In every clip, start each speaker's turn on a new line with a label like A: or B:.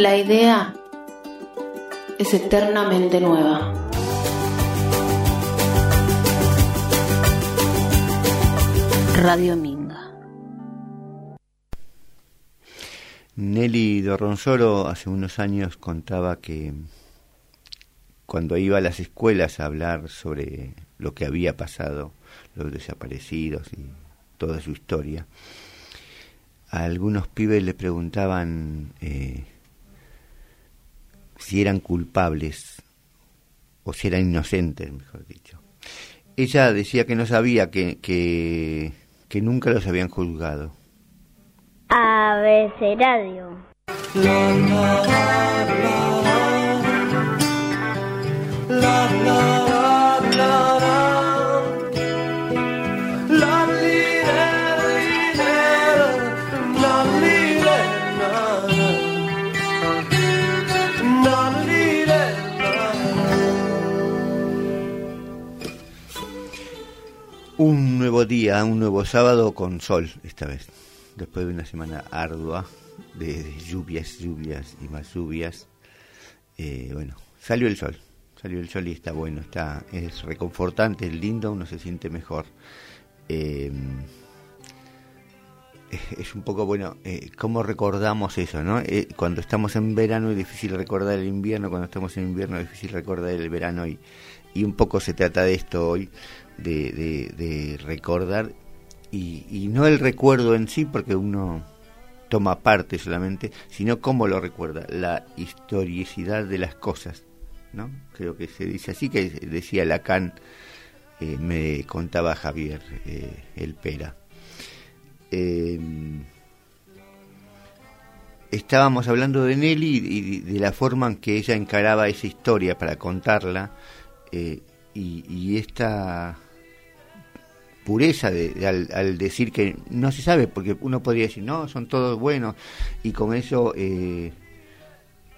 A: La idea es eternamente nueva. Radio Minga.
B: Nelly Dorronsoro hace unos años contaba que cuando iba a las escuelas a hablar sobre lo que había pasado, los desaparecidos y toda su historia, a algunos pibes le preguntaban eh, si eran culpables o si eran inocentes, mejor dicho. Ella decía que no sabía que, que, que nunca los habían juzgado.
C: Abecedario. La, la,
D: la,
B: Un nuevo día, un nuevo sábado con sol esta vez, después de una semana ardua de, lluvias, lluvias y más lluvias. Eh, bueno, salió el sol, salió el sol y está bueno, está es reconfortante, es lindo, uno se siente mejor. Eh, es un poco bueno, eh, ¿cómo recordamos eso? ¿no? Eh, cuando estamos en verano es difícil recordar el invierno, cuando estamos en invierno es difícil recordar el verano y, y un poco se trata de esto hoy de, recordar y, no el recuerdo en sí, porque uno toma parte solamente, sino cómo lo recuerda, la historicidad de las cosas, ¿no? Creo que se dice así, que decía Lacan, eh, me contaba Javier eh, El Pera. Em, estábamos hablando de Nelly y de la forma en que ella encaraba esa historia para contarla eh, y, y, esta pureza de, al, decir que no se sabe, porque uno podría decir, no, son todos buenos, y con eso eh,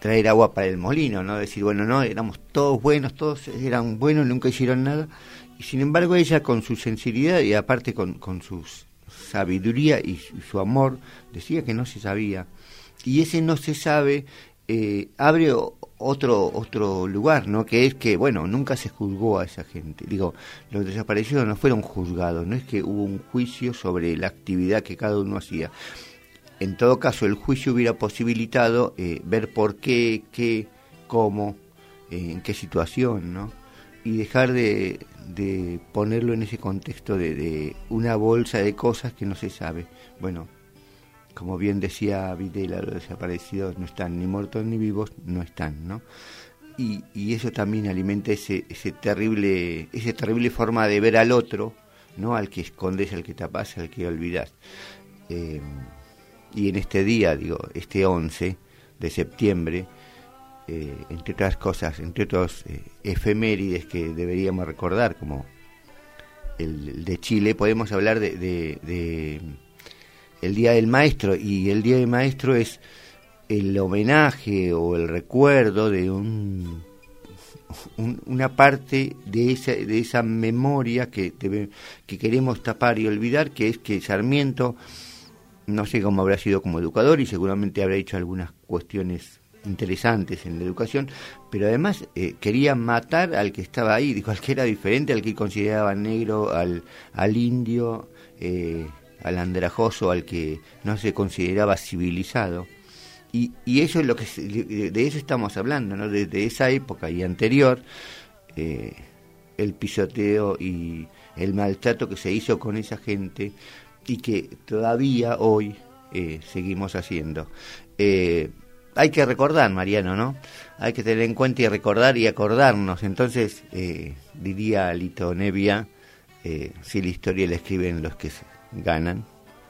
B: traer agua para el molino, ¿no? Decir, bueno, no, éramos todos buenos, todos eran buenos, nunca hicieron nada, y sin embargo ella con su sensibilidad y aparte con, con su sabiduría y su amor, decía que no se sabía. Y ese no se sabe eh, abre otro otro lugar, ¿no? Que es que, bueno, nunca se juzgó a esa gente. Digo, los desaparecidos no fueron juzgados, no es que hubo un juicio sobre la actividad que cada uno hacía. En todo caso, el juicio hubiera posibilitado eh, ver por qué, qué, cómo, eh, en qué situación, ¿no? Y dejar de, de ponerlo en ese contexto de, de una bolsa de cosas que no se sabe. Bueno, como bien decía Videla, los desaparecidos no están ni muertos ni vivos, no están, ¿no? Y, eso también alimenta ese, ese terrible, esa terrible forma de ver al otro, ¿no? Al que escondes, al que tapas, al que olvidas. Eh, y en este día, digo, este 11 de septiembre, eh, entre otras cosas, entre otros eh, efemérides que deberíamos recordar, como el, de Chile, podemos hablar de el Día del Maestro y el Día del Maestro es el homenaje o el recuerdo de un, una parte de esa, de esa memoria que, que queremos tapar y olvidar, que es que Sarmiento, no sé cómo habrá sido como educador y seguramente habrá hecho algunas cuestiones interesantes en la educación, pero además eh, quería matar al que estaba ahí, dijo al que era diferente, al que consideraba negro, al, al indio, eh, al andrajoso, al que no se consideraba civilizado. Y, y eso es lo que de eso estamos hablando, ¿no? Desde esa época y anterior, eh, el pisoteo y el maltrato que se hizo con esa gente y que todavía hoy eh, seguimos haciendo. Eh, hay que recordar, Mariano, ¿no? Hay que tener en cuenta y recordar y acordarnos. Entonces, diría Lito Nevia, si la historia la escriben los que se ganan,